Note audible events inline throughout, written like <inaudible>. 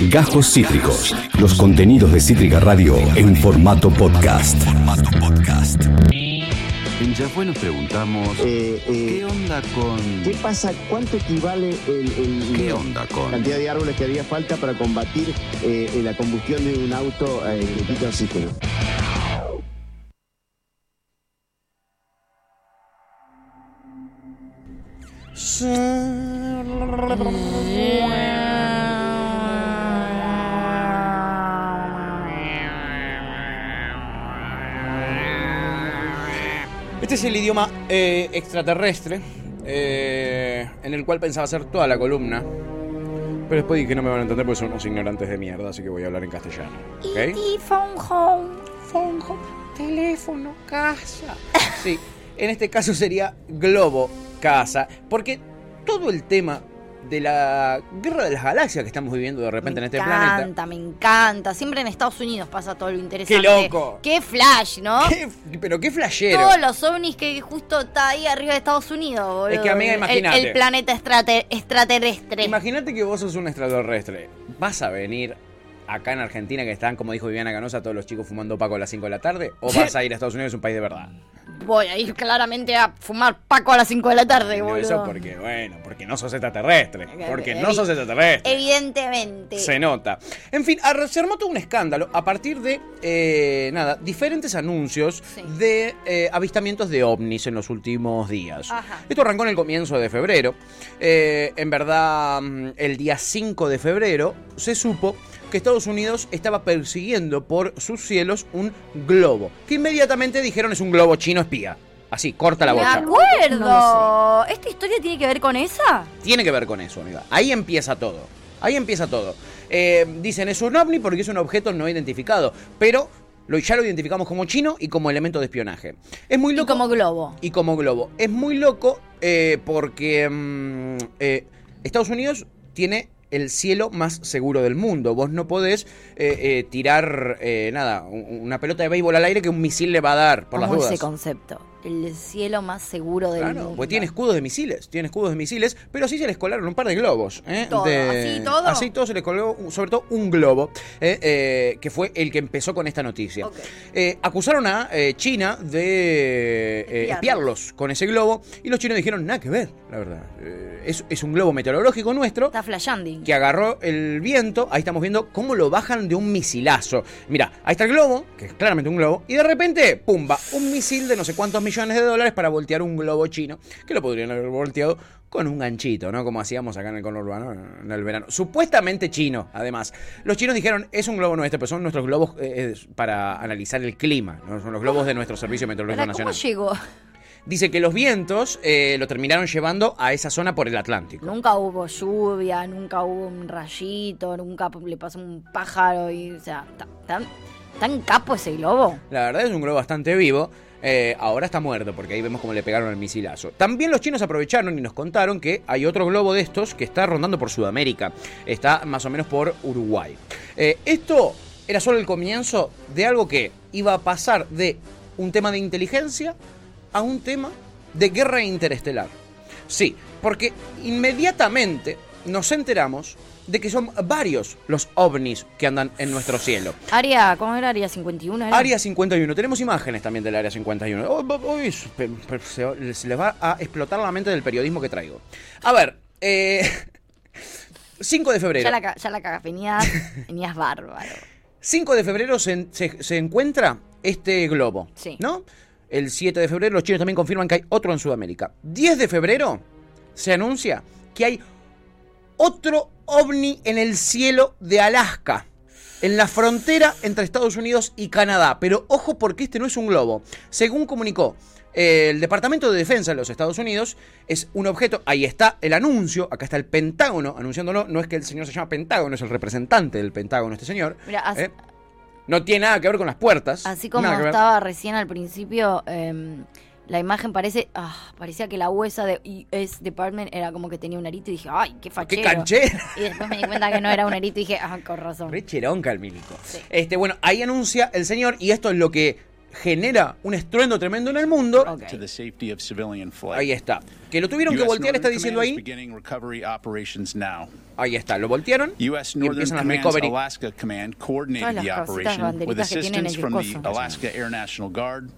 Gajos Cítricos. Los contenidos de Cítrica Radio en formato podcast. En Yahweh nos preguntamos, Eh, eh, ¿qué onda con...? ¿Qué pasa? ¿Cuánto equivale el, el- ¿Qué onda la con...? cantidad de árboles que haría falta para combatir eh, la combustión de un auto eh, que quita oxígeno? Este es el idioma eh, extraterrestre eh, en el cual pensaba hacer toda la columna. Pero después dije que no me van a entender porque son unos ignorantes de mierda, así que voy a hablar en castellano. Y phone home. Phone, home, teléfono, casa. Sí, en este caso sería globo, casa. Porque todo el tema de la guerra de las galaxias que estamos viviendo de repente me en este encanta, planeta. me encanta. Siempre en Estados Unidos pasa todo lo interesante. loco! Qué flash, ¿no? ¿Qué- pero qué flashero. Todos los ovnis que justo está ahí arriba de Estados Unidos, boludo. Es que, amiga, imagínate. El, planeta extraterrestre. Imagínate que vos sos un extraterrestre. Vas a venir acá en Argentina, que están, como dijo Viviana Canosa, todos los chicos fumando Paco a las 5 de la tarde, o vas a ir a Estados Unidos, un país de verdad. Voy a ir claramente a fumar Paco a las 5 de la tarde, boludo. Eso porque, bueno, porque no sos extraterrestre. Porque no sos extraterrestre. Evidentemente. Se nota. En fin, se armó todo un escándalo a partir de, eh, nada, diferentes anuncios Sí. de eh, avistamientos de ovnis en los últimos días. Ajá. Esto arrancó en el comienzo de febrero. Eh, en verdad, mm, el día 5 de febrero se supo que Estados Unidos estaba persiguiendo por sus cielos un globo. Que inmediatamente dijeron es un globo chino espía. Así, corta la bocha. acuerdo. ¿Esta historia tiene que ver con esa? Tiene que ver con eso, amiga. Ahí empieza todo. Ahí empieza todo. Eh, dicen es un ovni porque es un objeto no identificado, pero lo, ya lo identificamos como chino y como elemento de espionaje. Es muy Y loco. como globo. y como globo. Es muy loco eh, porque mm, eh, Estados Unidos tiene el cielo más seguro del mundo. Vos no podés eh, eh, tirar eh, nada, un- una pelota de béisbol al aire que un misil le va a dar por las Como dudas. ese concepto. El cielo más seguro del Claro, mundo. pues tiene escudos de misiles, tiene escudos de misiles, pero sí se les colaron un par de globos. ¿eh? Todo, De- ¿así todo? Así todo se les colgó, un- sobre todo un globo, ¿eh? Eh, que fue el que empezó con esta noticia. Eh, acusaron a China de Espiarlos. con ese globo y los chinos dijeron, nada que ver, la verdad. Es, es un globo meteorológico nuestro Está flashanding. que agarró el viento. Ahí estamos viendo cómo lo bajan de un misilazo. Mira, ahí está el globo, que es claramente un globo, y de repente, pumba, un misil de no sé cuántos millones de dólares para voltear un globo chino, que lo podrían haber volteado con un ganchito, ¿no? Como hacíamos acá en el conurbano en el verano. Supuestamente chino, además. Los chinos dijeron, es un globo nuestro, pero son nuestros globos eh, eh, para analizar el clima, ¿no? Son los globos de nuestro Servicio Meteorológico Pará, ¿Cómo Nacional. llegó? Dice que los vientos eh, lo terminaron llevando a esa zona por el Atlántico. Nunca hubo lluvia, nunca hubo un rayito, nunca le pasó un pájaro y, o sea, ta- tan, tan capo ese globo. La verdad es un globo bastante vivo. Eh, ahora está muerto porque ahí vemos cómo le pegaron el misilazo. También los chinos aprovecharon y nos contaron que hay otro globo de estos que está rondando por Sudamérica. Está más o menos por Uruguay. Eh, esto era solo el comienzo de algo que iba a pasar de un tema de inteligencia a un tema de guerra interestelar. Sí, porque inmediatamente nos enteramos de que son varios los ovnis que andan en nuestro cielo. Área, ¿cómo era? Área 51. ¿era? Área 51. Tenemos imágenes también del Área 51. Oh, oh, oh, es- pe- pe- se, se les va a explotar la mente del periodismo que traigo. A ver, eh, <laughs> 5 de febrero. Ya la, ya la cagas, venías, <laughs> venías bárbaro. 5 de febrero se, se- se encuentra este globo. Sí. ¿No? El 7 de febrero los chinos también confirman que hay otro en Sudamérica. 10 de febrero se anuncia que hay otro ovni en el cielo de Alaska. En la frontera entre Estados Unidos y Canadá. Pero ojo porque este no es un globo. Según comunicó eh, el Departamento de Defensa de los Estados Unidos, es un objeto, ahí está el anuncio, acá está el Pentágono anunciándolo. No es que el señor se llama Pentágono, es el representante del Pentágono este señor. Mira, as- ¿eh? No tiene nada que ver con las puertas. Así como estaba recién al principio, em, la imagen parece, ah, parecía que la huesa de US Department era como que tenía un arito y dije, ay, qué ¡Qué fachero. canchera! Y después me di cuenta que no era un arito y dije, ah, con razón. Re cheronca el milico. Sí. Este, bueno, ahí anuncia el señor, y esto es lo que genera un estruendo tremendo en el mundo. Ok. to the safety of civilian flight. Ahí está. Que lo tuvieron que US voltear, está diciendo ahí. beginning recovery operations now. Ahí está, lo voltearon. U.S. y Northern empiezan las recovery. Alaska Command coordinated the operation with que assistance from the. Alaska Air National Guard,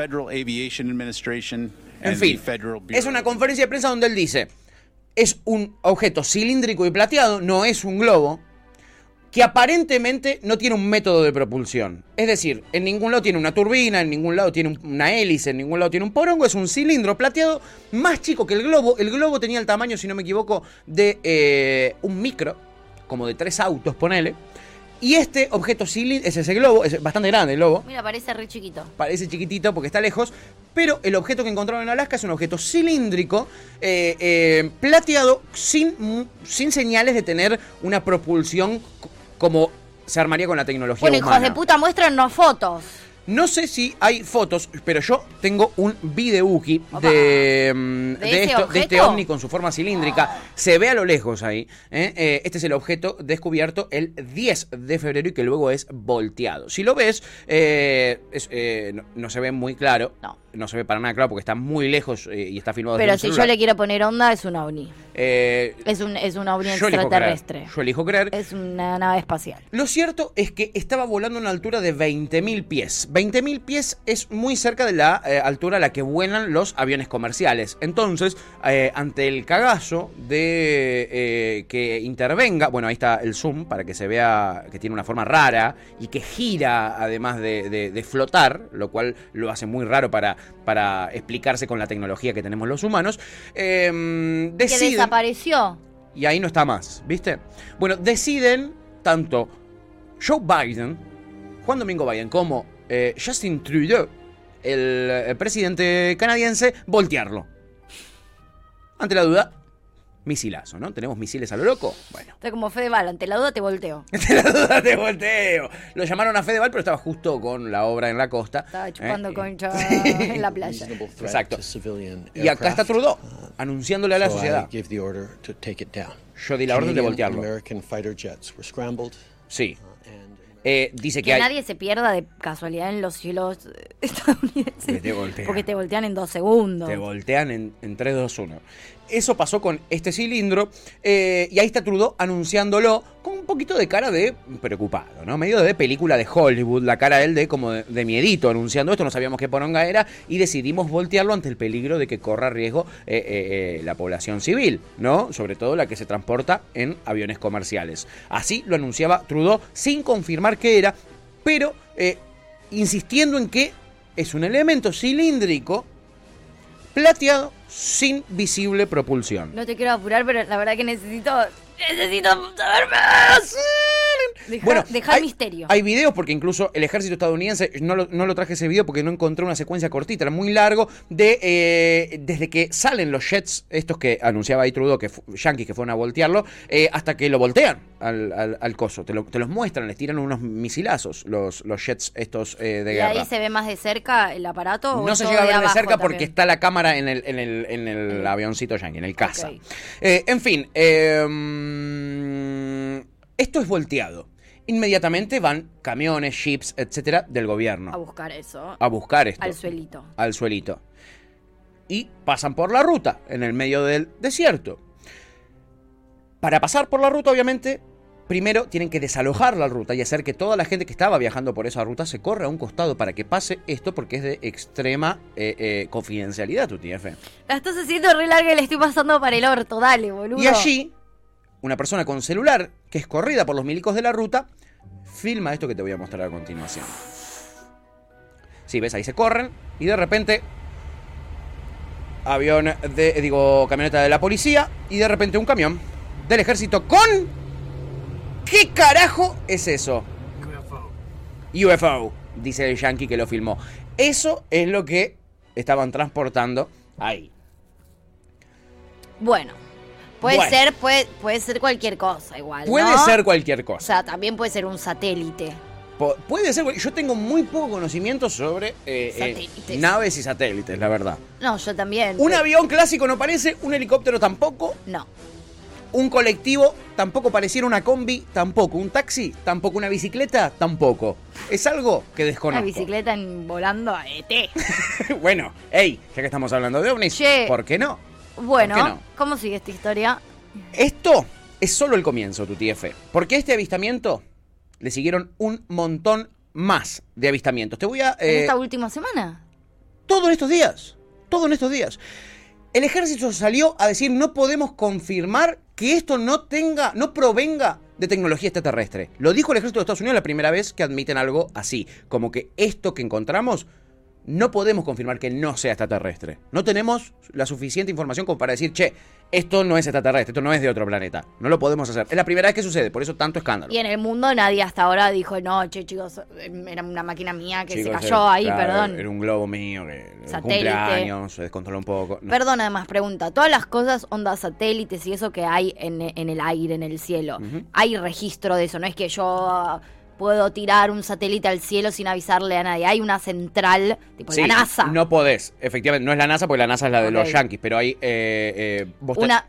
Federal Aviation Administration, En fin, the Federal Bureau es una conferencia de prensa donde él dice, es un objeto cilíndrico y plateado, no es un globo, que aparentemente no tiene un método de propulsión. Es decir, en ningún lado tiene una turbina, en ningún lado tiene un- una hélice, en ningún lado tiene un porongo, es un cilindro plateado más chico que el globo. El globo tenía el tamaño, si no me equivoco, de eh, un micro, como de tres autos, ponele. Y este objeto cilíndrico, es ese globo, es bastante grande el globo, Mira, parece re chiquito. parece chiquitito porque está lejos, pero el objeto que encontraron en Alaska es un objeto cilíndrico, eh, eh, plateado, sin, sin señales de tener una propulsión como se armaría con la tecnología Bueno, hijos de puta, muéstrennos fotos. No sé si hay fotos, pero yo tengo un videuki de, mm, ¿De de, esto, de este ovni con su forma cilíndrica. Se ve a lo lejos ahí. ¿eh? Eh, este es el objeto descubierto el 10 de febrero y que luego es volteado. Si lo ves, eh, es, eh, no, no se ve muy claro. No. Se ve para nada claro porque está muy lejos eh, y está filmado desde Pero un si yo le quiero poner onda, es un ovni. Eh, Es un, es un ovni yo elijo creer. extraterrestre. Yo elijo creer. Es una nave espacial. Lo cierto es que estaba volando a una altura de 20.000 pies. 20.000 pies es muy cerca de la eh, altura a la que vuelan los aviones comerciales. Entonces, ante el cagazo de que intervenga, bueno, ahí está el zoom para que se vea que tiene una forma rara y que gira además de, de- de flotar, lo cual lo hace muy raro para, para explicarse con la tecnología que tenemos los humanos. eh, Que desapareció. y ahí no está más, ¿viste? Bueno, deciden tanto Joe Biden, Juan Domingo Biden, como eh, Justin Trudeau, el, eh, presidente canadiense, voltearlo. Ante la duda, misilazo, ¿no? ¿Tenemos misiles a lo loco? Bueno. Está como Fedeval, ante la duda te volteo. <laughs> Ante la duda te volteo. Lo llamaron a Fedeval, pero estaba justo con la obra en la costa. Estaba chupando ¿eh? concha <laughs> en la playa. Exacto. Y acá está. Trudeau, anunciándole a la sociedad. Yo di la orden de voltearlo. and American fighter jets were scrambled. Sí. And Eh, dice que, Que hay... nadie se pierda de casualidad en los cielos <laughs> estadounidenses. Que te. Porque te voltean en dos segundos. Te voltean en, en 3, 2, 1. Eso pasó con este cilindro. eh, y ahí está Trudeau anunciándolo con un poquito de cara de preocupado, ¿no? Medio de película de Hollywood, la cara de él de como de, miedito anunciando esto. No sabíamos qué poronga era. Y decidimos voltearlo ante el peligro de que corra riesgo eh, eh, la población civil, ¿no? Sobre todo la que se transporta en aviones comerciales. Así lo anunciaba Trudeau sin confirmar qué era, pero insistiendo en que es un elemento cilíndrico plateado sin visible propulsión. No te quiero apurar, pero la verdad que necesito. Necesito saber más. Deja, deja hay, misterio. Hay videos porque incluso el ejército estadounidense, no lo, no lo traje ese video porque no encontré una secuencia cortita, era muy largo, de eh, desde que salen los jets, estos que anunciaba ahí Trudeau, que yankees que fueron a voltearlo, eh, hasta que lo voltean al, al- al coso. Te, lo- te los muestran, les tiran unos misilazos los, los jets estos eh, de ¿Y guerra. ahí se ve más de cerca el aparato? No se llega a ver de cerca porque también? está la cámara en el, en el, en el avioncito yankee, en el caza. Eh, en fin, eh, mm, esto es volteado. Inmediatamente van camiones, jeeps, etcétera, del A gobierno buscar eso. a buscar esto. Al suelito. Al suelito. Y pasan por la ruta, en el medio del desierto. Para pasar por la ruta, obviamente, primero tienen que desalojar la ruta y hacer que toda la gente que estaba viajando por esa ruta se corra a un costado para que pase esto porque es de extrema eh, eh, confidencialidad, tu TF. La estás haciendo re larga y le estoy pasando para el orto. Dale, boludo. Y allí, una persona con celular, que es corrida por los milicos de la ruta, filma esto que te voy a mostrar a continuación. Sí, ves, ahí se corren y de repente avión de, digo, camioneta de la policía y de repente un camión del ejército con... ¿Qué carajo es eso? UFO. UFO, dice el yankee que lo filmó. Eso es lo que estaban transportando ahí. Bueno. Puede Bueno. ser, puede, puede ser cualquier cosa igual. Puede ¿no? ser cualquier O cosa. sea, también puede ser un satélite. Puede ser, yo tengo muy poco conocimiento sobre eh, eh, naves y satélites, la verdad. No, yo también. Un pero- avión clásico no parece, un helicóptero tampoco. No. Un colectivo tampoco pareciera una combi, tampoco. Un taxi, tampoco. Una bicicleta, tampoco. Es algo que Una desconozco. bicicleta en, volando a ET. <laughs> bueno, hey, ya que estamos hablando de ovnis, Che. ¿por qué no? Bueno. ¿cómo sigue esta historia? Esto es solo el comienzo, tu TF. Porque a este avistamiento le siguieron un montón más de avistamientos. Te voy a... ¿En eh, esta última semana? todo en estos días. Todo en estos días. El ejército salió a decir no podemos confirmar que esto no tenga, no provenga de tecnología extraterrestre. Lo dijo el ejército de Estados Unidos la primera vez que admiten algo así. Como que esto que encontramos no podemos confirmar que no sea extraterrestre. No tenemos la suficiente información como para decir, che, esto no es extraterrestre, esto no es de otro planeta. No lo podemos hacer. Es la primera vez que sucede, por eso tanto escándalo. Y en el mundo nadie hasta ahora dijo, no, che, chicos, era una máquina mía que se cayó era- ahí, claro, perdón. Era un globo mío que cumpleaños, se descontroló un poco. No. Perdón, además, pregunta. Todas las cosas, ondas satélites y eso que hay en, en el aire, en el cielo, hay registro de eso. No es que yo puedo tirar un satélite al cielo sin avisarle a nadie. Hay una central, tipo Sí, la NASA. No podés, efectivamente. No es la NASA, porque la NASA es la de los yankees, pero hay, eh, eh, vos una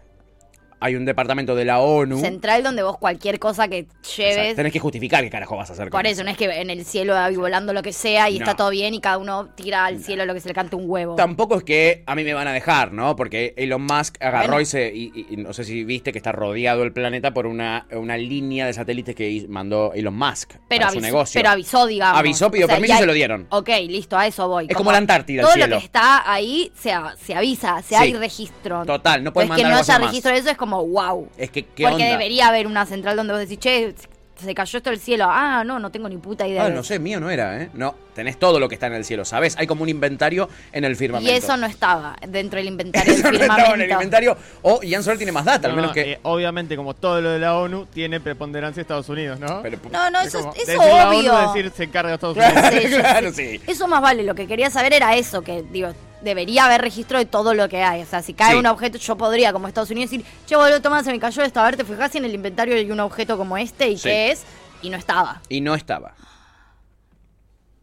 hay un departamento de la ONU. central donde vos cualquier cosa que lleves. Tenés que justificar qué carajo vas a hacer con Por eso, no es que en el cielo hay volando lo que sea y No. está todo bien y cada uno tira al cielo lo que se le cante un huevo. Tampoco es que a mí me van a dejar, ¿no? Porque Elon Musk agarró Bueno. y se. Y, y- y no sé si viste que está rodeado el planeta por una, una línea de satélites que mandó Elon Musk pero, para su avisó, negocio. pero avisó, digamos. Avisó, pidió O sea, permiso y se lo dieron. Ok, listo, a eso voy. Es como la Antártida, el Todo cielo. lo que está ahí se, se avisa, se Sí. hay registro. Total, no Entonces, que mandar no algo así haya registro de eso es como wow. Es que, ¿qué Porque onda? debería haber una central donde vos decís, che, se cayó esto del cielo. Ah, no, no tengo ni puta idea. Ah, de no sé, mío no era, ¿eh? No, tenés todo lo que está en el cielo, ¿sabes? Hay como un inventario en el Y firmamento. eso no estaba dentro del inventario Eso <laughs> del no estaba firmamento. en el inventario. O Ian Soler tiene más data, al No, menos no, que. eh, obviamente, como todo lo de la ONU, tiene preponderancia Estados Unidos, ¿no? pero- No, no, Es eso, como es- eso decir la obvio. ONU, decir se encarga Estados Unidos. Sí, <laughs> yo claro, sé. sí. Eso más vale, lo que quería saber era eso, que digo, debería haber registro de todo lo que hay. O sea, si cae Sí. un objeto, yo podría, como Estados Unidos, decir, che, boludo, toma, se me cayó esto. A ver, te fijas si en el inventario hay un objeto como este y Sí. qué es, y no estaba. Y no estaba.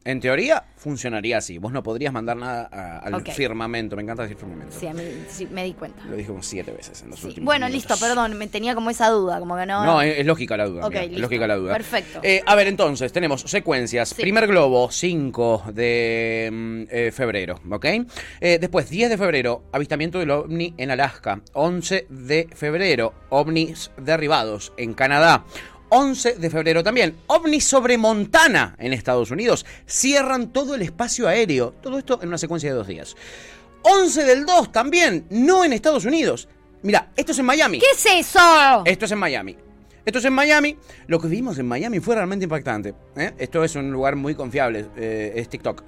En teoría, funcionaría así. Vos no podrías mandar nada a- al Ok. firmamento. Me encanta decir firmamento. Sí, a mí sí, me di cuenta. Lo dije como siete veces en los Sí. últimos Bueno, minutos. listo, perdón, me tenía como esa duda, como que no. No, es, es lógica la duda. Ok, amiga, es listo. lógica la duda. Perfecto. Eh, a ver, entonces, tenemos secuencias. Sí. Primer globo, 5 de mm, eh, febrero, ¿ok? Eh, después, 10 de febrero, avistamiento del ovni en Alaska. 11 de febrero, ovnis derribados en Canadá. 11 de febrero también, ovnis sobre Montana en Estados Unidos. Cierran todo el espacio aéreo. Todo esto en una secuencia de dos días. 11 del 2 también, no en Estados Unidos. Mira, esto es en Miami. ¿Qué es eso? Esto es en Miami. Esto es en Miami. Lo que vimos en Miami fue realmente impactante. ¿eh? Esto es un lugar muy confiable. eh, es TikTok.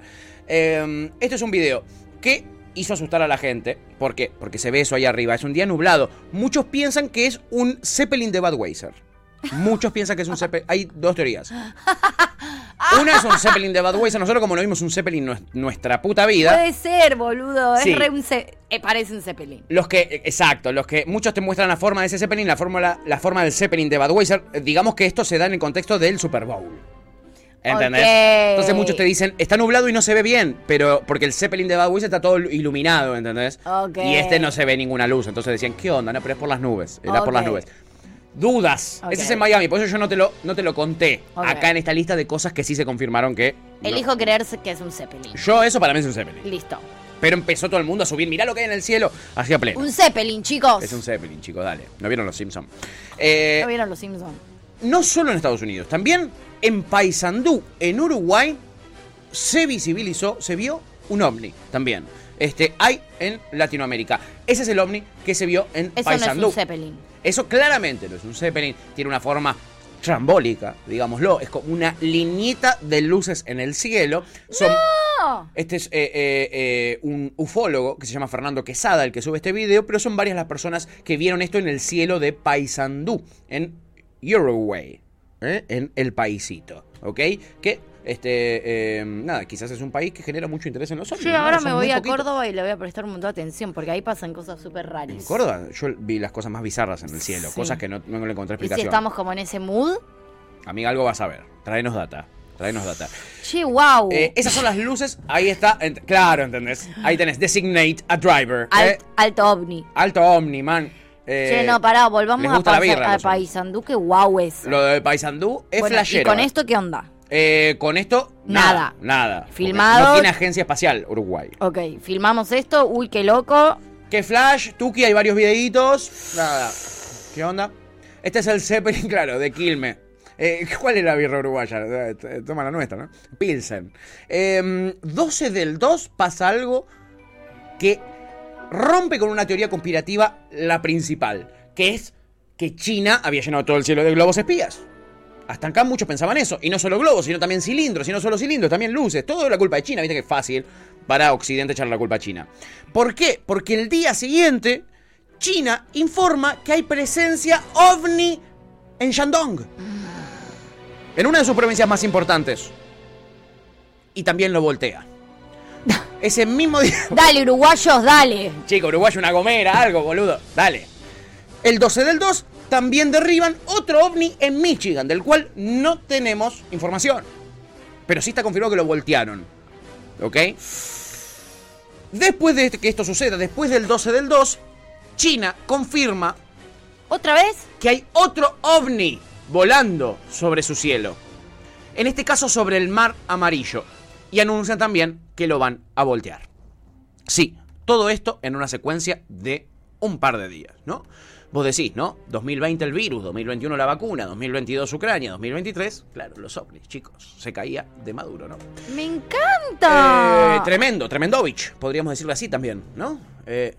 Eh, este es un video que hizo asustar a la gente. ¿Por qué? Porque se ve eso ahí arriba. Es un día nublado. Muchos piensan que es un Zeppelin de Budweiser. Muchos piensan que es un Zeppelin. Hay dos teorías. Una es un Zeppelin de Budweiser. Nosotros, como no vimos un Zeppelin nues- nuestra puta vida. Puede ser, boludo. Es re un ce- eh, parece un Zeppelin. Los que, exacto, los que muchos te muestran la forma de ese Zeppelin, la, fórmula, la forma del Zeppelin de Budweiser, eh, digamos que esto se da en el contexto del Super Bowl. ¿Entendés? Entonces muchos te dicen, está nublado y no se ve bien, pero porque el Zeppelin de Budweiser está todo iluminado, ¿entendés? Y este no se ve ninguna luz, entonces decían, ¿qué onda? No, pero es por las nubes, era por las nubes. Dudas. Ese es en Miami, por eso yo no te lo, no te lo conté acá en esta lista de cosas que sí se confirmaron que... no. Elijo creerse que es un Zeppelin. Yo eso para mí es un Zeppelin. Listo. Pero empezó todo el mundo a subir, mirá lo que hay en el cielo, hacia pleno. Un Zeppelin, chicos. Es un Zeppelin, chicos, dale. ¿No vieron los Simpsons? Eh, ¿No vieron los Simpsons? no solo en Estados Unidos, también en Paysandú, en Uruguay, se visibilizó, se vio un ovni también. Este, hay en Latinoamérica. Ese es el ovni que se vio en Eso no es Paysandú. un Zeppelin. Eso claramente no es un Zeppelin, tiene una forma trambólica, digámoslo, es como una liñita de luces en el cielo. Son, ¡No! este es eh, eh, eh, un ufólogo que se llama Fernando Quesada el que sube este video, pero son varias las personas que vieron esto en el cielo de Paysandú, en Uruguay, en el paisito, ¿ok? Que, este, eh, nada, quizás es un país que genera mucho interés en los ovnis. Sí, ¿no? ahora Son me voy a. Córdoba y le voy a prestar un montón de atención porque ahí pasan cosas súper raras. En Córdoba yo vi las cosas más bizarras en el cielo, Sí. cosas que no, no le encontré Y si explicación. estamos como en ese mood, Amiga, algo vas a ver. Tráenos data. Tráenos data. che, wow. Eh, esas son las luces. Ahí está. ent- claro, ¿entendés? Ahí tenés. Designate a driver. Alt- eh. alto ovni. Alto Omni, man. Eh, Che, no, pará, volvamos a, Paisa- birra, a. Paisandú, que guau es. Lo de Paysandú es Bueno, ¿Y flashero. con eh. esto qué onda? Eh, con esto, nada. Nada. Porque Filmados. No tiene agencia espacial, Uruguay. Ok, filmamos esto, uy, qué loco. ¿Qué flash? Tuki, hay varios videitos. Nada. ¿Qué onda? Este es el Zeppelin, <laughs> claro, de Quilme. Eh, ¿Cuál es la birra uruguaya? Eh, Toma la nuestra, ¿no? Pilsen. Eh, 12 del 2 pasa algo que rompe con una teoría conspirativa la principal, que es que China había llenado todo el cielo de globos espías. Hasta acá muchos pensaban eso. Y no solo globos, sino también cilindros. Y no solo cilindros, también luces. Todo es la culpa de China. Viste que es fácil para Occidente echar la culpa a China. ¿Por qué? Porque el día siguiente, China informa que hay presencia ovni en Shandong. En una de sus provincias más importantes. Y también lo voltea. <laughs> Ese mismo día. <laughs> Dale, uruguayos, dale. Chico, Uruguay una gomera, algo, boludo. Dale. El 12 del 2 también derriban otro ovni en Michigan, del cual no tenemos información. Pero sí está confirmado que lo voltearon. ¿Ok? Después de que esto suceda, después del 12 del 2, China confirma ¿Otra vez? que hay otro ovni volando sobre su cielo. En este caso sobre el mar amarillo. Y anuncian también que lo van a voltear. Sí, todo esto en una secuencia de un par de días, ¿no? Vos decís, ¿no? 2020 el virus, 2021 la vacuna, 2022 Ucrania, 2023, claro, los ovnis, chicos, se caía de Maduro, ¿no? Me encanta. Eh, tremendo, tremendovich, podríamos decirlo así también, ¿no? Eh,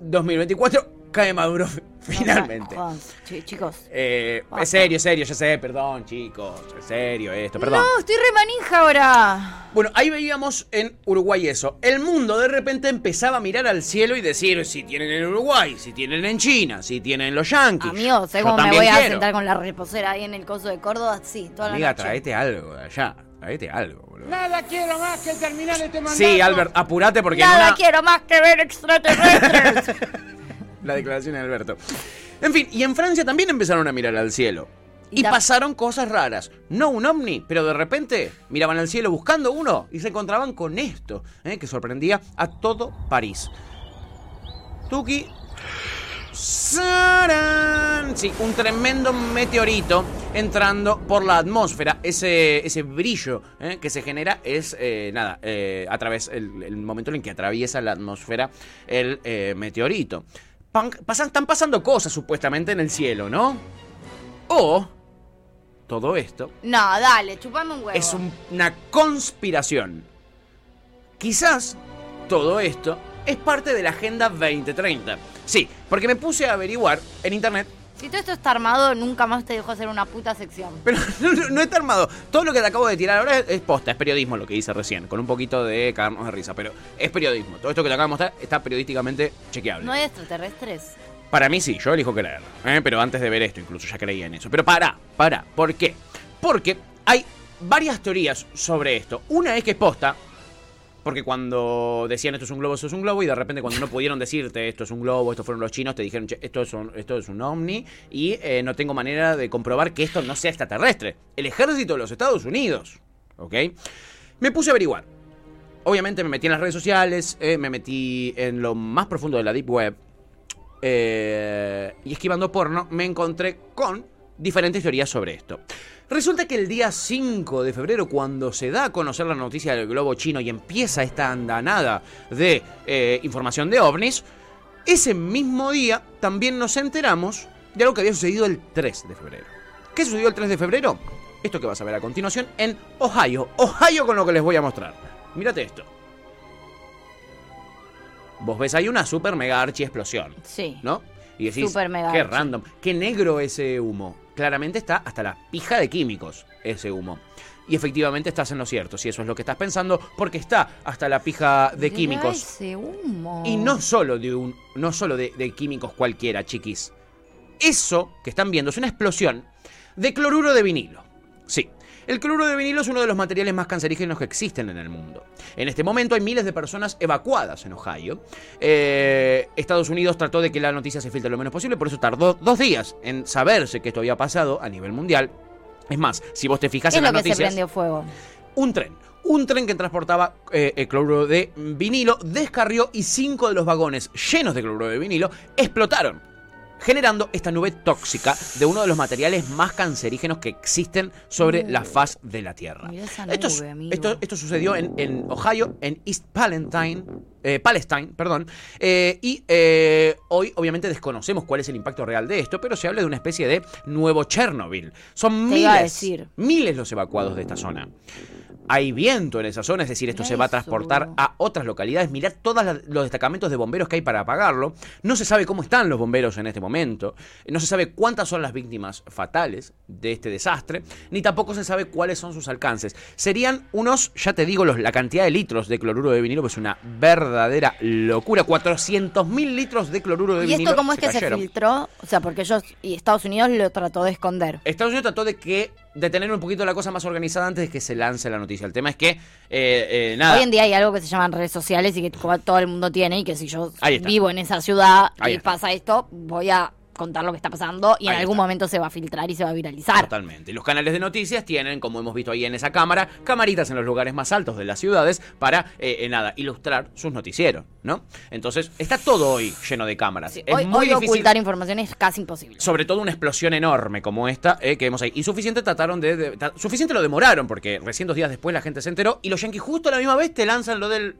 2024 cae Maduro <laughs> finalmente. No, chicos. Eh, es serio, es serio, ya sé, perdón, chicos. Es serio esto, perdón. No, estoy re manija ahora. Bueno, ahí veíamos en Uruguay eso. El mundo de repente empezaba a mirar al cielo y decir si tienen en Uruguay, si tienen en China, si tienen los yanquis. Amigo, sé cómo me voy a sentar con la reposera ahí en el coso de Córdoba. Sí, toda la Amiga, noche. traete algo de allá. Traete algo, boludo. Nada quiero más que terminar este mandato. Sí, Albert, apurate porque en Nada una- quiero más que ver extraterrestres. <laughs> La declaración de Alberto. En fin, y en Francia también empezaron a mirar al cielo. Y pasaron cosas raras. No un ovni, pero de repente miraban al cielo buscando uno y se encontraban con esto, ¿eh? que sorprendía a todo París. Tuki. ¡Sarán! Sí, un tremendo meteorito entrando por la atmósfera. Ese, ese brillo ¿eh? que se genera es, eh, nada, a través, el, el momento en que atraviesa la atmósfera el meteorito. Pasan- están pasando cosas supuestamente en el cielo, ¿no? O todo esto no, dale, chupame un huevo. es un- una conspiración. Quizás todo esto es parte de la Agenda 2030. Sí, porque me puse a averiguar en internet, Si todo esto está armado, nunca más te dejo hacer una puta sección. pero <laughs> no, no- está armado. Todo lo que te acabo de tirar ahora es, es posta, es periodismo lo que hice recién, con un poquito de cagarnos de risa, pero es periodismo. Todo esto que te acabo de mostrar está periodísticamente chequeable. ¿No hay extraterrestres? Para mí sí, yo elijo creer. ¿eh? Pero antes de ver esto, incluso ya creía en eso. Pero para, para. ¿Por qué? Porque hay varias teorías sobre esto. Una es que es posta. Porque cuando decían esto es un globo, esto es un globo, y de repente cuando no pudieron decirte esto es un globo, esto fueron los chinos, te dijeron "Che, esto es un, esto es un ovni, y eh, no tengo manera de comprobar que esto no sea extraterrestre. El ejército de los Estados Unidos. ¿Ok? Me puse a averiguar. Obviamente me metí en las redes sociales, eh, me metí en lo más profundo de la Deep Web. eh, y esquivando porno, me encontré con diferentes teorías sobre esto. Resulta que el día 5 de febrero, cuando se da a conocer la noticia del globo chino y empieza esta andanada de eh, información de ovnis, ese mismo día también nos enteramos de algo que había sucedido el 3 de febrero. ¿Qué sucedió el 3 de febrero? Esto que vas a ver a continuación en Ohio. Ohio con lo que les voy a mostrar. Mírate esto. Vos ves ahí una super mega archi explosión, Sí. ¿no? Y decís, Super mega qué archi. random, qué negro ese humo. Claramente está hasta la pija de químicos ese humo. Y efectivamente estás en lo cierto, si eso es lo que estás pensando, porque está hasta la pija de Mirá químicos. ese humo. Y no solo de un. No solo de, de químicos cualquiera, chiquis. Eso que están viendo es una explosión de cloruro de vinilo. Sí. El cloruro de vinilo es uno de los materiales más cancerígenos que existen en el mundo. En este momento hay miles de personas evacuadas en Ohio. Eh, Estados Unidos trató de que la noticia se filtre lo menos posible, por eso tardó dos días en saberse que esto había pasado a nivel mundial. Es más, si vos te fijas ¿Qué en es las lo que se noticias, prendió fuego? un tren. un tren que transportaba eh, eh, cloruro de vinilo descarrió y cinco de los vagones llenos de cloruro de vinilo explotaron generando esta nube tóxica de uno de los materiales más cancerígenos que existen sobre la faz de la Tierra. Esa Esto, nube, amigo. esto, esto sucedió en, en Ohio, en East Palestine, eh, Palestine, perdón, eh, y eh, hoy obviamente desconocemos cuál es el impacto real de esto, pero se habla de una especie de nuevo Chernobyl. Son Te miles, miles los evacuados de esta zona. Hay viento en esa zona, es decir, esto se va a transportar a otras localidades. Mirad todos los destacamentos de bomberos que hay para apagarlo. No se sabe cómo están los bomberos en este momento. No se sabe cuántas son las víctimas fatales de este desastre. Ni tampoco se sabe cuáles son sus alcances. Serían unos, ya te digo, los- la cantidad de litros de cloruro de vinilo, que es una verdadera locura. 400.000 litros de cloruro de ¿Y vinilo. esto cómo es que se filtró? O sea, porque ellos y Estados Unidos lo trató de esconder. Estados Unidos trató de que de tener un poquito la cosa más organizada antes de que se lance la noticia. El tema es que, eh, eh, nada. Hoy en día hay algo que se llaman redes sociales y que todo el mundo tiene y que si yo vivo en esa ciudad Ahí y está. pasa esto, voy a contar lo que está pasando y en algún está. momento se va a filtrar y se va a viralizar. Totalmente. Y Los canales de noticias tienen, como hemos visto ahí en esa cámara, camaritas en los lugares más altos de las ciudades para, eh, eh, nada, ilustrar sus noticieros, ¿no? Entonces, está todo hoy lleno de cámaras. Sí, es hoy muy hoy difícil. ocultar información es casi imposible. Sobre todo una explosión enorme como esta eh, que vemos ahí. Y suficiente trataron de, de- Suficiente lo demoraron, porque recién dos días después la gente se enteró. Y los yankees justo a la misma vez te lanzan lo del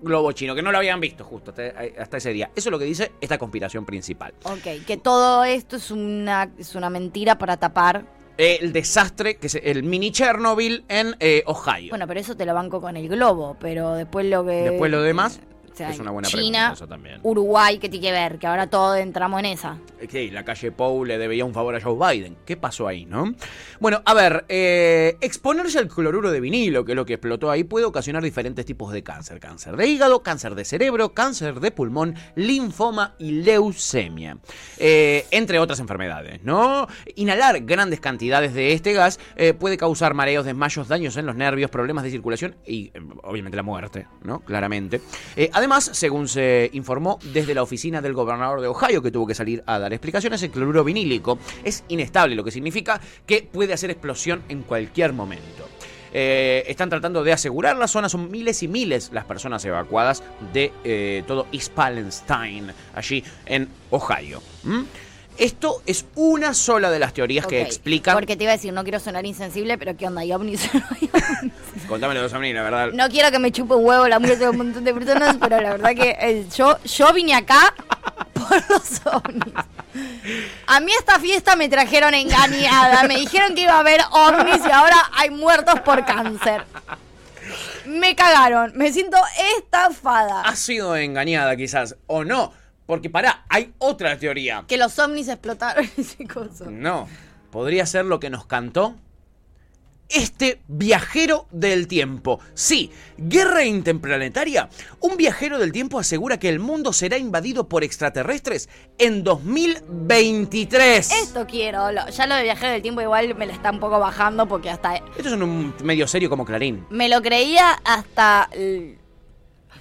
globo chino, que no lo habían visto justo hasta, hasta ese día. Eso es lo que dice esta conspiración principal. Ok, que todo esto es una, es una mentira para tapar. Eh, el desastre, que es el mini Chernobyl en eh, Ohio. Bueno, pero eso te lo banco con el globo, pero después lo que... Después lo demás, sea, es una buena China, pregunta eso también. Uruguay, ¿qué tiene que ver? Que ahora todos entramos en esa. Sí, la calle Pou le debía un favor a Joe Biden. ¿Qué pasó ahí, no? Bueno, a ver, eh, exponerse al cloruro de vinilo, que es lo que explotó ahí, puede ocasionar diferentes tipos de cáncer. Cáncer de hígado, cáncer de cerebro, cáncer de pulmón, linfoma y leucemia. Eh, entre otras enfermedades, ¿no? Inhalar grandes cantidades de este gas eh, puede causar mareos, desmayos, daños en los nervios, problemas de circulación y, obviamente, la muerte, ¿no? Claramente. Eh, además, según se informó desde la oficina del gobernador de Ohio, que tuvo que salir a dar explicaciones, el cloruro vinílico es inestable, lo que significa que puede hacer explosión en cualquier momento. Eh, están tratando de asegurar la zona, son miles y miles las personas evacuadas de eh, todo East Palestine, allí en Ohio. Esto es una sola de las teorías que explican. Porque te iba a decir, no quiero sonar insensible, pero ¿qué onda? ¿Hay ovnis <laughs> o no hay ovnis? La verdad. No quiero que me chupe un huevo la muerte de un montón de personas, pero la verdad que eh, yo, yo vine acá por los ovnis. A mí esta fiesta me trajeron engañada. Me dijeron que iba a haber ovnis y ahora hay muertos por cáncer. Me cagaron. Me siento estafada. Ha sido engañada, quizás, o no. Porque pará, hay otra teoría. Que los ovnis explotaron <laughs> ese coso. No, podría ser lo que nos cantó este viajero del tiempo. Sí, guerra interplanetaria. Un viajero del tiempo asegura que el mundo será invadido por extraterrestres en 2023. Esto quiero. lo- ya lo de viajero del tiempo igual me la está un poco bajando porque hasta Esto es un medio serio como Clarín. Me lo creía hasta. el-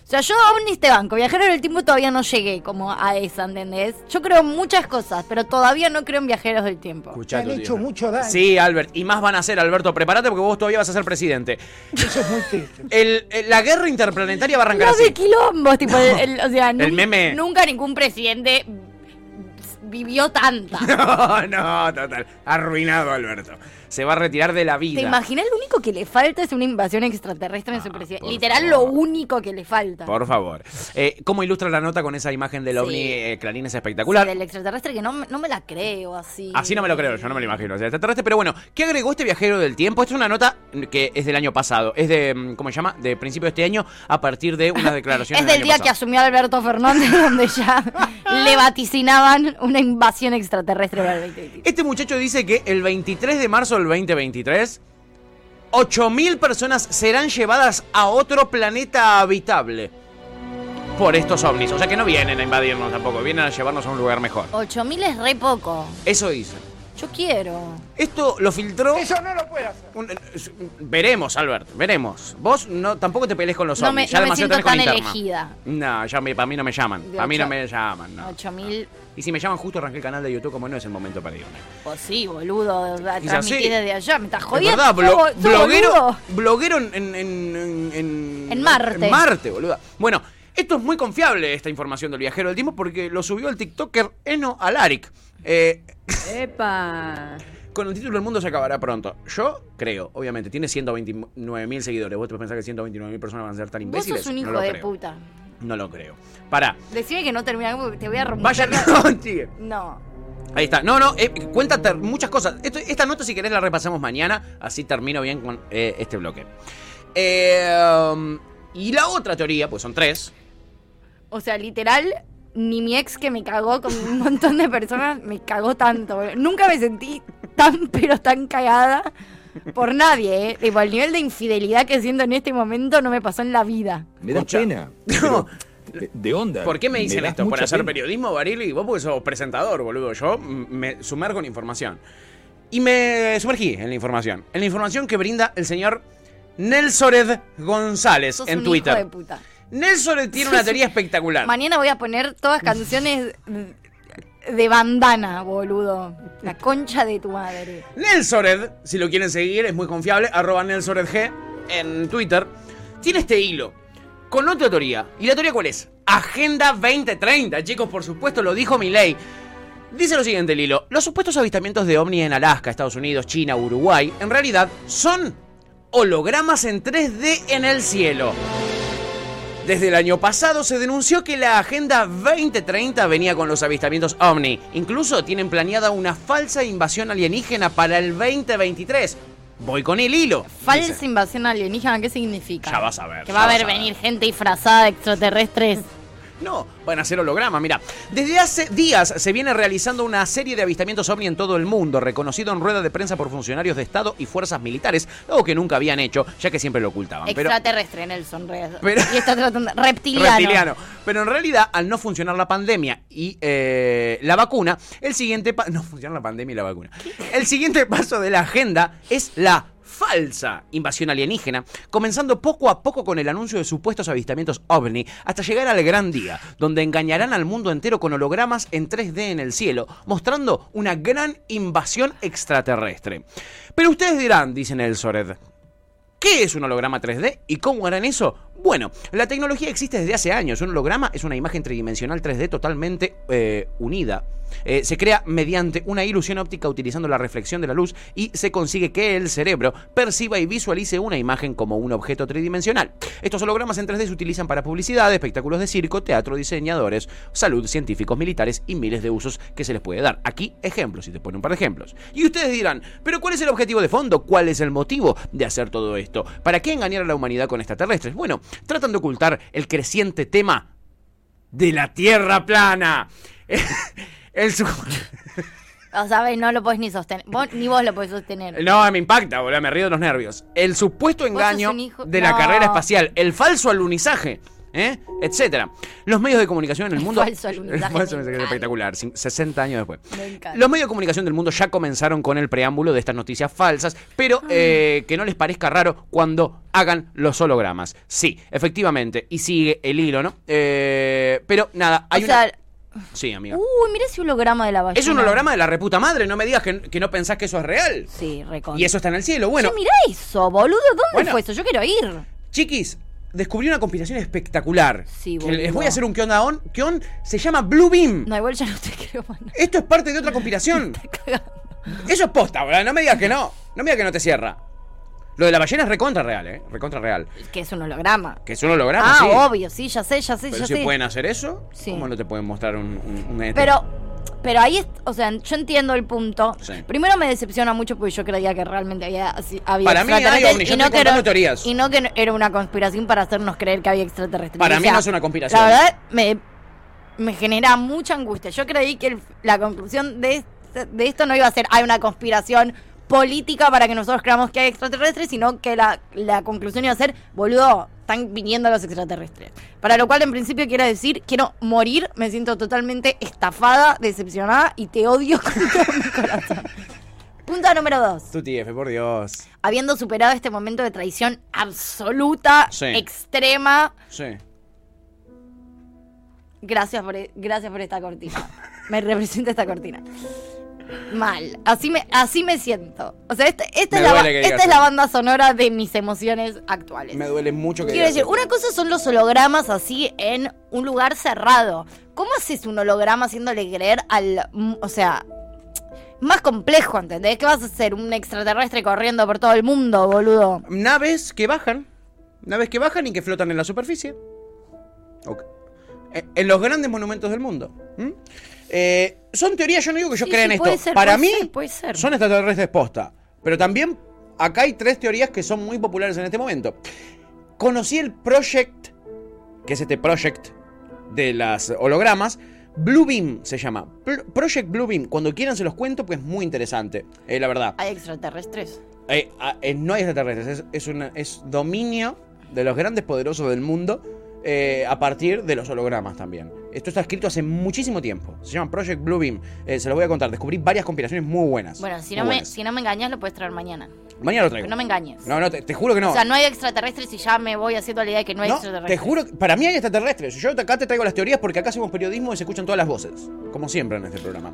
O sea, yo aún este banco, viajero del tiempo todavía no llegué como a esa, ¿entendés? Yo creo en muchas cosas, pero todavía no creo en viajeros del tiempo. Escuchá, han hecho mucho daño. Sí, Albert, y más van a hacer, Alberto. Prepárate porque vos todavía vas a ser presidente. Eso es muy triste. El- el- la guerra interplanetaria va a arrancar No así. de quilombos, tipo, el- el- o sea, <laughs> meme. nunca ningún presidente vivió tanta. <laughs> No, no, total. Arruinado, Alberto. Se va a retirar de la vida. ¿Te imaginas? Lo único que le falta es una invasión extraterrestre en su presidente. por Literal, favor. lo único que le falta. Por favor. Eh, ¿Cómo ilustra la nota con esa imagen del Sí. ovni eh, Clarín? Es espectacular. Del extraterrestre que no, me- no me la creo así. Así no me lo creo, yo no me lo imagino. O sea, extraterrestre, pero bueno, ¿qué agregó este viajero del tiempo? Esta es una nota que es del año pasado. Es de, mm, ¿cómo se llama? De principio de este año a partir de unas <laughs> declaraciones Es del día que asumió Alberto Fernández, <laughs> donde ya le vaticinaban una invasión extraterrestre para el 2023. Este muchacho dice que el 23 de marzo del 2023, 8.000 personas serán llevadas a otro planeta habitable por estos ovnis. O sea que no vienen a invadirnos tampoco, vienen a llevarnos a un lugar mejor. 8000 es re poco. Eso dice. Yo quiero. Esto lo filtró. Eso no lo puede hacer. un- es- veremos, Albert, veremos. Vos no tampoco te pelees con los No me, zombies. ya no me demasiado siento con tan interna. elegida. No, ya me, para mí no me llaman. De Para mí no me llaman. no. 8000. Y si me llaman justo arranqué el canal de YouTube, como no es el momento para irme. Pues sí, boludo. Quizás Transmitir sí. desde allá. Me estás Es jodiendo. verdad, blo- sos- sos bloguero, boludo. bloguero en, en, en, en- En Marte. En Marte, boluda. Bueno, esto es muy confiable, esta información del viajero del tiempo, porque lo subió el TikToker Eno Alaric. Eh, ¡Epa! <laughs> con el título El mundo se acabará pronto. Yo creo, obviamente, tiene 129 mil seguidores. ¿Vos te pensás que 129 mil personas van a ser tan Vos imbéciles? sos un hijo no de creo. puta. No lo creo. Pará. Decime que no termina te voy a romper. Vaya, no, <laughs> sigue. No. Ahí está. No, no, eh, cuéntate muchas cosas. Esto- esta nota, si querés, la repasamos mañana. Así termino bien con eh, este bloque. Eh, um, y la otra teoría, pues son tres. O sea, literal, ni mi ex que me cagó con un montón de personas me cagó tanto. boludo. Nunca me sentí tan, pero tan cagada por nadie, ¿eh? Tipo, el nivel de infidelidad que siento en este momento no me pasó en la vida. Me da pena. No. De, de onda. ¿Por qué me dicen esto? ¿Por hacer pena. periodismo, Barili? Vos porque sos presentador, boludo. Yo me sumergo en información. Y me sumergí en la información. En la información que brinda el señor Nelsored González Sos en un Twitter. hijo de puta. Nelsored tiene una teoría espectacular. <laughs> Mañana voy a poner todas canciones de bandana, boludo. La concha de tu madre. Nelsored, si lo quieren seguir, es muy confiable, arroba NelsoredG en Twitter, tiene este hilo con otra teoría. ¿Y la teoría cuál es? Agenda 2030, chicos, por supuesto, lo dijo Milei. Dice lo siguiente el hilo, los supuestos avistamientos de ovni en Alaska, Estados Unidos, China, Uruguay, en realidad son hologramas en 3D en el cielo. Desde el año pasado se denunció que la Agenda 2030 venía con los avistamientos OVNI. Incluso tienen planeada una falsa invasión alienígena para el 2023. Voy con el hilo. Falsa dice. invasión alienígena, ¿qué significa? Ya vas a ver. Que va a haber venir gente disfrazada de extraterrestres. No, van a ser hologramas, mira. Desde hace días se viene realizando una serie de avistamientos ovni en todo el mundo, reconocido en rueda de prensa por funcionarios de Estado y fuerzas militares, algo que nunca habían hecho, ya que siempre lo ocultaban. Pero Extraterrestre, Nelson Reyes. Pero- y está tratando. <laughs> Reptiliano. reptiliano. Pero en realidad, al no funcionar la pandemia y eh, la vacuna, el siguiente paso. <laughs> No funciona la pandemia y la vacuna. El siguiente paso de la agenda es la falsa invasión alienígena, comenzando poco a poco con el anuncio de supuestos avistamientos ovni, hasta llegar al gran día, donde engañarán al mundo entero con hologramas en 3D en el cielo, mostrando una gran invasión extraterrestre. Pero ustedes dirán, dicen el Sored, ¿Qué es un holograma 3D y cómo harán eso? Bueno, la tecnología existe desde hace años. Un holograma es una imagen tridimensional 3D totalmente eh, unida. Eh, se crea mediante una ilusión óptica utilizando la reflexión de la luz y se consigue que el cerebro perciba y visualice una imagen como un objeto tridimensional. Estos hologramas en 3D se utilizan para publicidad, espectáculos de circo, teatro, diseñadores, salud, científicos, militares y miles de usos que se les puede dar. Aquí ejemplos, y te pone un par de ejemplos. Y ustedes dirán, ¿pero cuál es el objetivo de fondo? ¿Cuál es el motivo de hacer todo esto? ¿Para qué engañar a la humanidad con extraterrestres? Bueno, tratan de ocultar el creciente tema de la Tierra plana. <laughs> El su- O sea, no lo podés ni sostener. Vos- ni vos lo podés sostener. No, me impacta, boludo, me río de los nervios. El supuesto engaño de la No. carrera espacial, el falso alunizaje, ¿eh? etcétera. Los medios de comunicación en el El mundo. falso <laughs> alunizaje El falso alunizaje es encanta. espectacular, cin- 60 años después. Me encanta. Los medios de comunicación del mundo ya comenzaron con el preámbulo de estas noticias falsas, pero eh, que no les parezca raro cuando hagan los hologramas. Sí, efectivamente, y sigue el hilo, ¿no? Eh, pero nada, hay o sea, una. Sí, amiga. uy, mira ese holograma de la ballena. es un holograma de la reputa madre, no me digas que, que no pensás que eso es real. Sí, recontra. Y eso está en el cielo. Bueno, Che, mirá eso, boludo. ¿Dónde Bueno. fue eso? Yo quiero ir. Chiquis, descubrí una conspiración espectacular. Sí, Que boludo. les voy a hacer un qué onda on. Se llama Blue Beam. No, igual ya no te creo nada. Esto es parte de otra <laughs> conspiración. Eso es posta, ¿verdad? No me digas que no. No me digas que no te cierra. Lo de la ballena es recontra real, ¿eh? Recontra real. Que es un holograma. Que es un holograma, ah, sí. obvio, sí, ya sé, ya sé, Pero ya si sé. pueden hacer eso, Sí. ¿cómo no te pueden mostrar un, un, un ET? Pero, pero ahí, o sea, yo entiendo el punto. Sí. Primero me decepciona mucho porque yo creía que realmente había, así- había Para mí hay extraterrestres ovnis, yo y no que teorías. Y no que era una conspiración para hacernos creer que había extraterrestres. Para O mí no es una conspiración. La verdad, me, me genera mucha angustia. Yo creí que el- la conclusión de, este- de esto no iba a ser, hay una conspiración política para que nosotros creamos que hay extraterrestres, sino que la, la conclusión iba a ser, boludo, están viniendo los extraterrestres. Para lo cual, en principio, quiero decir, quiero morir, me siento totalmente estafada, decepcionada y te odio con todo mi corazón. Punto número dos. Tu TF, por Dios. Habiendo superado este momento de traición absoluta, Sí. extrema, Sí. gracias por, e- gracias por esta cortina. Me representa esta cortina. Mal. Así me, así me siento. O sea, esta, esta es, la, esta es la banda sonora de mis emociones actuales. Me duele mucho que Quiero decir, eso. una cosa son los hologramas así en un lugar cerrado. ¿Cómo haces un holograma haciéndole creer al... mm, O sea, más complejo, ¿entendés? ¿Qué vas a hacer? ¿Un extraterrestre corriendo por todo el mundo, boludo? Naves que bajan. Naves que bajan y que flotan en la superficie. Ok. Eh, En los grandes monumentos del mundo. ¿m? Eh, son teorías, yo no digo que yo Sí, crea en sí, esto. puede ser, Para puede mí, ser, puede ser. son extraterrestres posta. Pero también, acá hay tres teorías que son muy populares en este momento. Conocí el Project, que es este Project de las hologramas. Blue Beam se llama. Project Blue Beam. Cuando quieran se los cuento, pues muy interesante. eh, la verdad. ¿Hay extraterrestres? Eh, ah, eh, no hay extraterrestres, es, es, una- es dominio de los grandes poderosos del mundo eh, a partir de los hologramas también. Esto está escrito hace muchísimo tiempo. Se llama Project Blue Beam. Eh, se lo voy a contar. Descubrí varias compilaciones muy buenas. Bueno, si no, me, si no me engañas, lo puedes traer mañana. Mañana lo traigo. No me engañes. No, no, te, te juro que no. O sea, no hay extraterrestres y ya me voy haciendo la idea de que no hay No, extraterrestres. te juro, para mí hay extraterrestres. Yo acá te traigo las teorías porque acá hacemos periodismo y se escuchan todas las voces. Como siempre en este programa.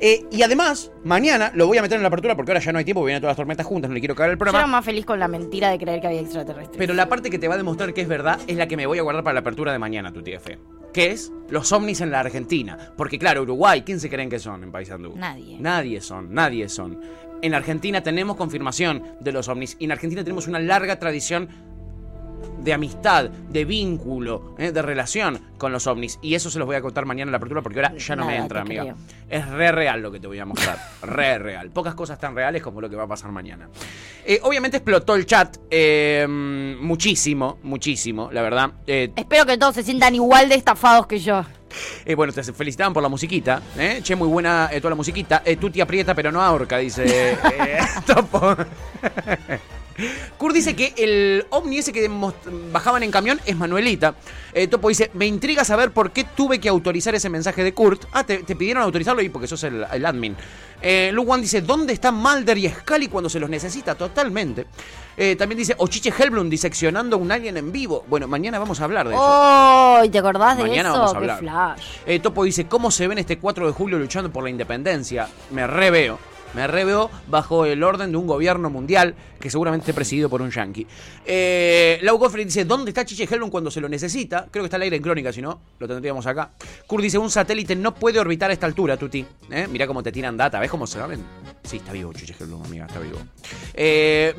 Eh, y además, mañana lo voy a meter en la apertura porque ahora ya no hay tiempo, vienen todas las tormentas juntas, no le quiero cagar el Yo programa. era más feliz con la mentira de creer que había extraterrestres. Pero la parte que te va a demostrar que es verdad es la que me voy a guardar para la apertura de mañana, tu TF. Que es los ovnis en la Argentina. Porque claro, Uruguay, ¿quién se creen que son en Paysandú? Nadie. Nadie son, nadie son. En Argentina tenemos confirmación de los ovnis. Y en Argentina tenemos una larga tradición de amistad, de vínculo, ¿eh? de relación con los ovnis. Y eso se los voy a contar mañana en la apertura porque ahora ya no me entra, amiga. creo. Es re real lo que te voy a mostrar. <laughs> re real. Pocas cosas tan reales como lo que va a pasar mañana. Eh, obviamente explotó el chat eh, muchísimo, muchísimo, la verdad. Espero que todos se sientan igual de estafados que yo. eh, bueno, te felicitaban por la musiquita. ¿eh? Che, muy buena eh, toda la musiquita. Eh, Tuti aprieta pero no ahorca, dice <laughs> <laughs> Topo. Kurt dice que el ovni ese que bajaban en camión es Manuelita. Eh, Topo dice, me intriga saber por qué tuve que autorizar ese mensaje de Kurt. Ah, te, te pidieron autorizarlo y porque sos el, el admin. Eh, Lu Wan dice, ¿dónde están Mulder y Scully cuando se los necesita? Totalmente. Eh, también dice, Ochiche Hellblum diseccionando a un alien en vivo. Bueno, mañana vamos a hablar de eso. Oh, ¿y ¿te acordás de Mañana eso? vamos a Qué hablar. flash. Eh, Topo dice, ¿cómo se ven este 4 de julio luchando por la independencia? Me reveo. Me reveo bajo el orden de un gobierno mundial que seguramente esté presidido por un yanqui. Eh, Lau Goffrey dice, ¿dónde está Chiche Hellblum cuando se lo necesita? Creo que está al aire en crónica, si no, lo tendríamos acá. Kurt dice, un satélite no puede orbitar a esta altura, Tuti. ¿Eh? Mirá cómo te tiran data, ¿ves cómo se saben? Sí, está vivo Chiche Hellblum, amiga, está vivo. Eh,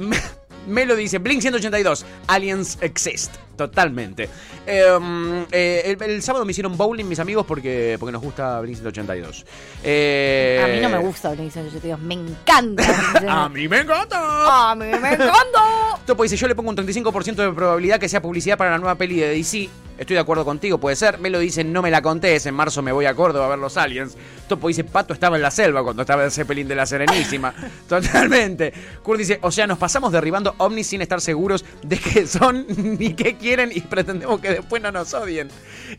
<laughs> dice, Blink 182, Aliens Exist. Totalmente. Eh, eh, el, el sábado me hicieron bowling mis amigos porque, porque nos gusta Blink 182. Eh, A mí no me gusta Blink 182, me encanta. <laughs> A mí me encanta. A mí me encanta. Topo dice, yo le pongo un 35% de probabilidad que sea publicidad para la nueva peli de DC. Estoy de acuerdo contigo, puede ser. Melo dice, no me la contés, en marzo me voy a Córdoba a ver los aliens. Topo dice, Pato estaba en la selva cuando estaba el Zeppelin de la Serenísima. <laughs> Totalmente. Kurt dice, o sea, nos pasamos derribando ovnis sin estar seguros de qué son ni qué quieren y <laughs> pretendemos que después no nos odien.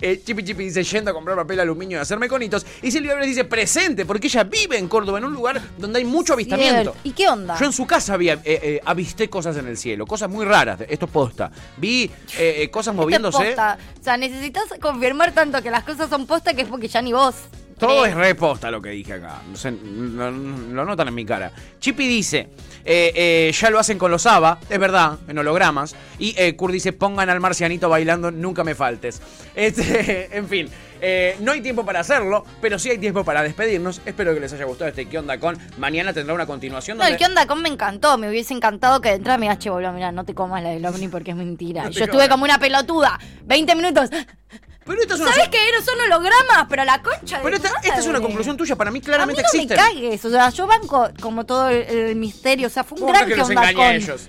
Eh, Chipi Chipi dice, yendo a comprar papel aluminio y hacerme conitos. Y Silvia Álvarez dice, presente, porque ella vive en Córdoba, en un lugar donde hay mucho avistamiento. ¿Y qué onda? Yo en su casa había, eh, eh, avisté cosas en el cielo, cosas muy raras. Esto es posta. Vi eh, cosas moviéndose. posta. O sea, necesitas confirmar tanto que las cosas son posta que es porque ya ni vos. Todo es re posta lo que dije acá. No sé, lo notan en mi cara. Chippy dice, eh, eh, ya lo hacen con los ABBA, es verdad, en hologramas. Y eh, Kurt dice, pongan al marcianito bailando, nunca me faltes. Este, <laughs> en fin, eh, no hay tiempo para hacerlo, pero sí hay tiempo para despedirnos. Espero que les haya gustado este ¿Qué onda con? Mañana tendrá una continuación No, donde... el que onda con me encantó. Me hubiese encantado que de entrada me digas, che, boludo, mirá, no te comas la del ovni porque es mentira. <laughs> No Y Yo estuve como una pelotuda. 20 minutos. Pero esto es una... ¿Sabes qué? No son hologramas, pero la concha de Pero esta, esta es una conclusión tuya, para mí claramente no existen. me cagues, o sea, yo banco como todo el, el misterio, o sea, fue un ¿Cómo gran que que los onda engañé a con... ellos?